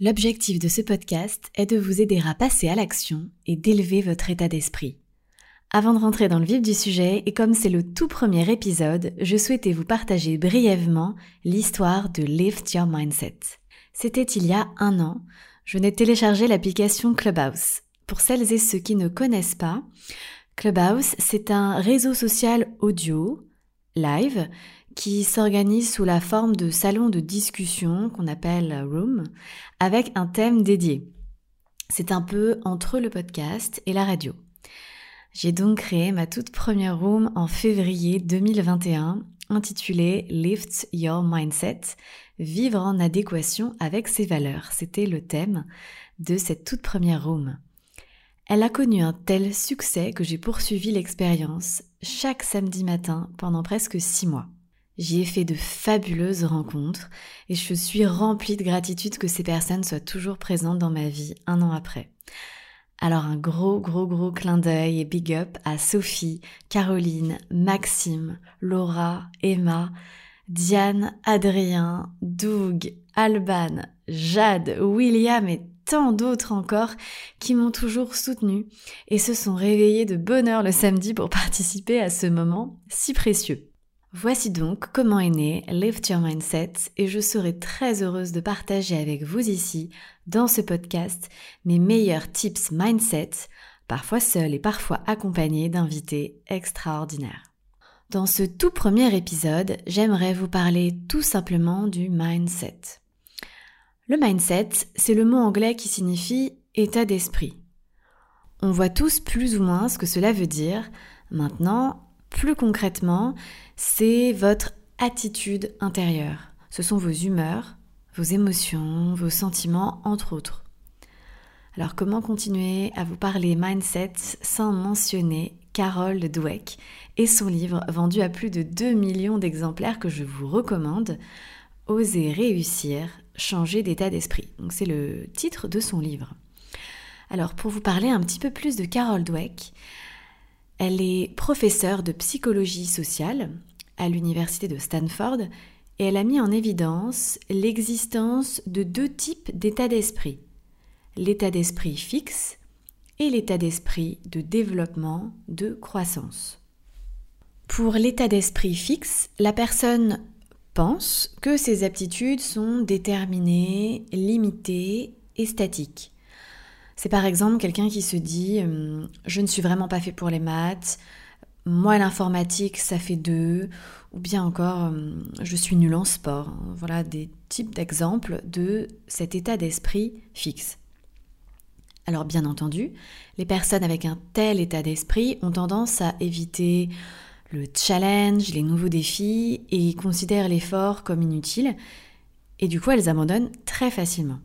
L'objectif de ce podcast est de vous aider à passer à l'action et d'élever votre état d'esprit. Avant de rentrer dans le vif du sujet, et comme c'est le tout premier épisode, je souhaitais vous partager brièvement l'histoire de Lift Your Mindset. C'était il y a un an, je venais de télécharger l'application Clubhouse. Pour celles et ceux qui ne connaissent pas, Clubhouse, c'est un réseau social audio, live, qui s'organise sous la forme de salons de discussion qu'on appelle room, avec un thème dédié. C'est un peu entre le podcast et la radio. J'ai donc créé ma toute première room en février 2021 intitulée Lift Your Mindset, vivre en adéquation avec ses valeurs. C'était le thème de cette toute première room. Elle a connu un tel succès que j'ai poursuivi l'expérience chaque samedi matin pendant presque six mois. J'y ai fait de fabuleuses rencontres et je suis remplie de gratitude que ces personnes soient toujours présentes dans ma vie un an après. Alors un gros gros gros clin d'œil et big up à Sophie, Caroline, Maxime, Laura, Emma, Diane, Adrien, Doug, Alban, Jade, William et tant d'autres encore qui m'ont toujours soutenu et se sont réveillés de bonheur le samedi pour participer à ce moment si précieux. Voici donc comment est né Lift Your Mindset et je serai très heureuse de partager avec vous ici, dans ce podcast, mes meilleurs tips mindset, parfois seuls et parfois accompagnés d'invités extraordinaires. Dans ce tout premier épisode, j'aimerais vous parler tout simplement du mindset. Le mindset, c'est le mot anglais qui signifie état d'esprit. On voit tous plus ou moins ce que cela veut dire. Maintenant, plus concrètement, c'est votre attitude intérieure. Ce sont vos humeurs, vos émotions, vos sentiments, entre autres. Alors comment continuer à vous parler mindset sans mentionner Carol Dweck et son livre vendu à plus de 2 millions d'exemplaires que je vous recommande, Oser réussir, changer d'état d'esprit. C'est le titre de son livre. Alors pour vous parler un petit peu plus de Carol Dweck, elle est professeure de psychologie sociale à l'université de Stanford et elle a mis en évidence l'existence de deux types d'état d'esprit. L'état d'esprit fixe et l'état d'esprit de développement, de croissance. Pour l'état d'esprit fixe, la personne pense que ses aptitudes sont déterminées, limitées et statiques. C'est par exemple quelqu'un qui se dit euh, je ne suis vraiment pas fait pour les maths, moi l'informatique ça fait deux, ou bien encore euh, je suis nul en sport. Voilà des types d'exemples de cet état d'esprit fixe. Alors bien entendu, les personnes avec un tel état d'esprit ont tendance à éviter le challenge, les nouveaux défis et considèrent l'effort comme inutile et du coup elles abandonnent très facilement.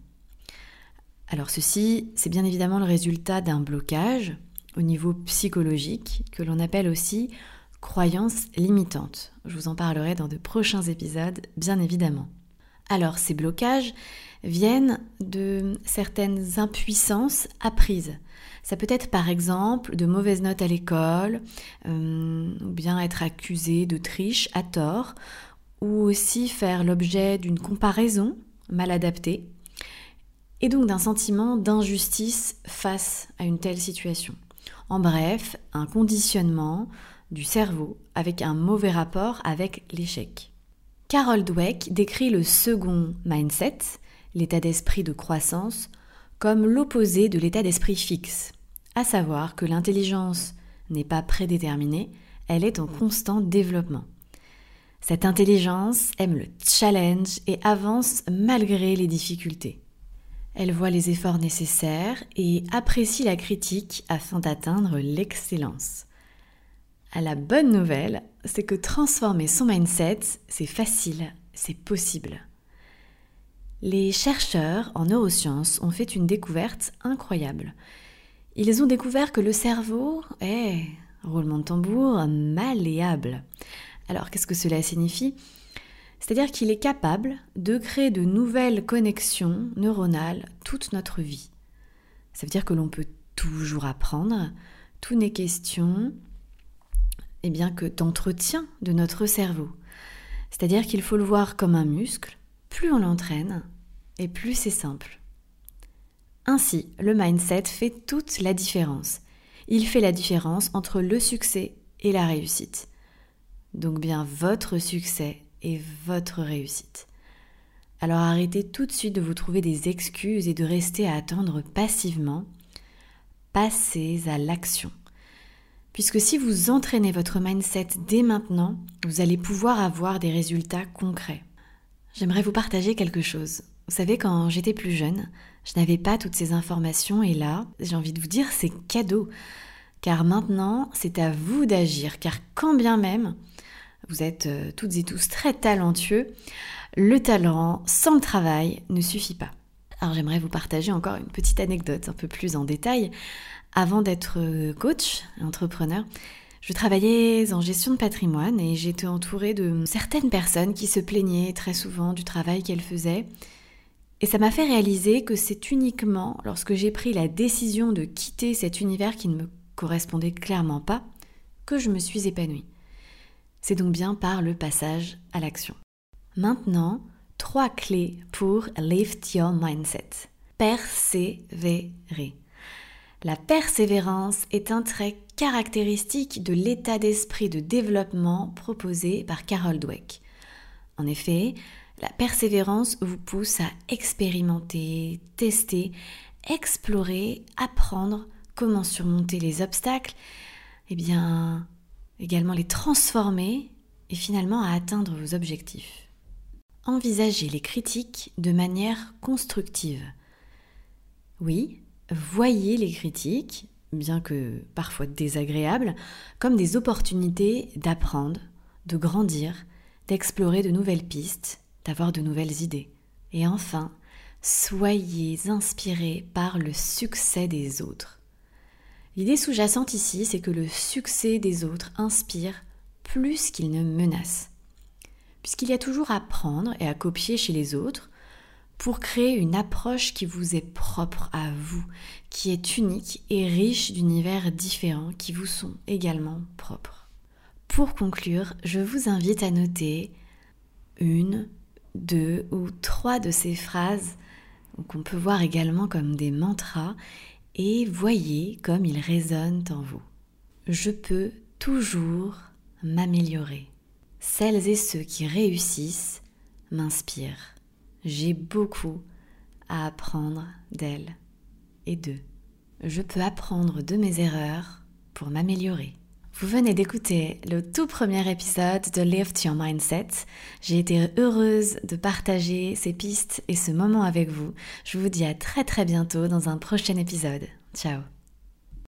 Alors ceci, c'est bien évidemment le résultat d'un blocage au niveau psychologique que l'on appelle aussi croyance limitante. Je vous en parlerai dans de prochains épisodes, bien évidemment. Alors ces blocages viennent de certaines impuissances apprises. Ça peut être par exemple de mauvaises notes à l'école, euh, ou bien être accusé de triche à tort, ou aussi faire l'objet d'une comparaison mal adaptée, et donc d'un sentiment d'injustice face à une telle situation. En bref, un conditionnement du cerveau avec un mauvais rapport avec l'échec. Carol Dweck décrit le second mindset, l'état d'esprit de croissance, comme l'opposé de l'état d'esprit fixe, à savoir que l'intelligence n'est pas prédéterminée, elle est en constant développement. Cette intelligence aime le challenge et avance malgré les difficultés. Elle voit les efforts nécessaires et apprécie la critique afin d'atteindre l'excellence. À la bonne nouvelle, c'est que transformer son mindset, c'est facile, c'est possible. Les chercheurs en neurosciences ont fait une découverte incroyable. Ils ont découvert que le cerveau est, roulement de tambour, malléable. Alors qu'est-ce que cela signifie? C'est-à-dire qu'il est capable de créer de nouvelles connexions neuronales toute notre vie. Ça veut dire que l'on peut toujours apprendre. Tout n'est question eh bien, que d'entretien de notre cerveau. C'est-à-dire qu'il faut le voir comme un muscle. Plus on l'entraîne, et plus c'est simple. Ainsi, le mindset fait toute la différence. Il fait la différence entre le succès et la réussite. Donc bien votre succès et votre réussite. Alors arrêtez tout de suite de vous trouver des excuses et de rester à attendre passivement. Passez à l'action. Puisque si vous entraînez votre mindset dès maintenant, vous allez pouvoir avoir des résultats concrets. J'aimerais vous partager quelque chose. Vous savez, quand j'étais plus jeune, je n'avais pas toutes ces informations et là, j'ai envie de vous dire, c'est cadeau. Car maintenant, c'est à vous d'agir, car quand bien même vous êtes euh, toutes et tous très talentueux, le talent sans le travail ne suffit pas. Alors j'aimerais vous partager encore une petite anecdote un peu plus en détail. Avant d'être euh, coach, entrepreneur, je travaillais en gestion de patrimoine et j'étais entourée de certaines personnes qui se plaignaient très souvent du travail qu'elles faisaient. Et ça m'a fait réaliser que c'est uniquement lorsque j'ai pris la décision de quitter cet univers qui ne me correspondait clairement pas que je me suis épanouie. C'est donc bien par le passage à l'action. Maintenant, trois clés pour lift your mindset. Persévérer. La persévérance est un trait caractéristique de l'état d'esprit de développement proposé par Carol Dweck. En effet, la persévérance vous pousse à expérimenter, tester, explorer, apprendre comment surmonter les obstacles, eh bien également les transformer et finalement à atteindre vos objectifs. Envisagez les critiques de manière constructive. Oui, voyez les critiques, bien que parfois désagréables, comme des opportunités d'apprendre, de grandir, d'explorer de nouvelles pistes, d'avoir de nouvelles idées. Et enfin, soyez inspirés par le succès des autres. L'idée sous-jacente ici, c'est que le succès des autres inspire plus qu'il ne menace. Puisqu'il y a toujours à prendre et à copier chez les autres pour créer une approche qui vous est propre à vous, qui est unique et riche d'univers différents qui vous sont également propres. Pour conclure, je vous invite à noter une, deux ou trois de ces phrases qu'on peut voir également comme des mantras et voyez comme ils résonnent en vous. Je peux toujours m'améliorer. Celles et ceux qui réussissent m'inspirent. J'ai beaucoup à apprendre d'elles et d'eux. Je peux apprendre de mes erreurs pour m'améliorer. Vous venez d'écouter le tout premier épisode de Lift Your Mindset. J'ai été heureuse de partager ces pistes et ce moment avec vous. Je vous dis à très très bientôt dans un prochain épisode. Ciao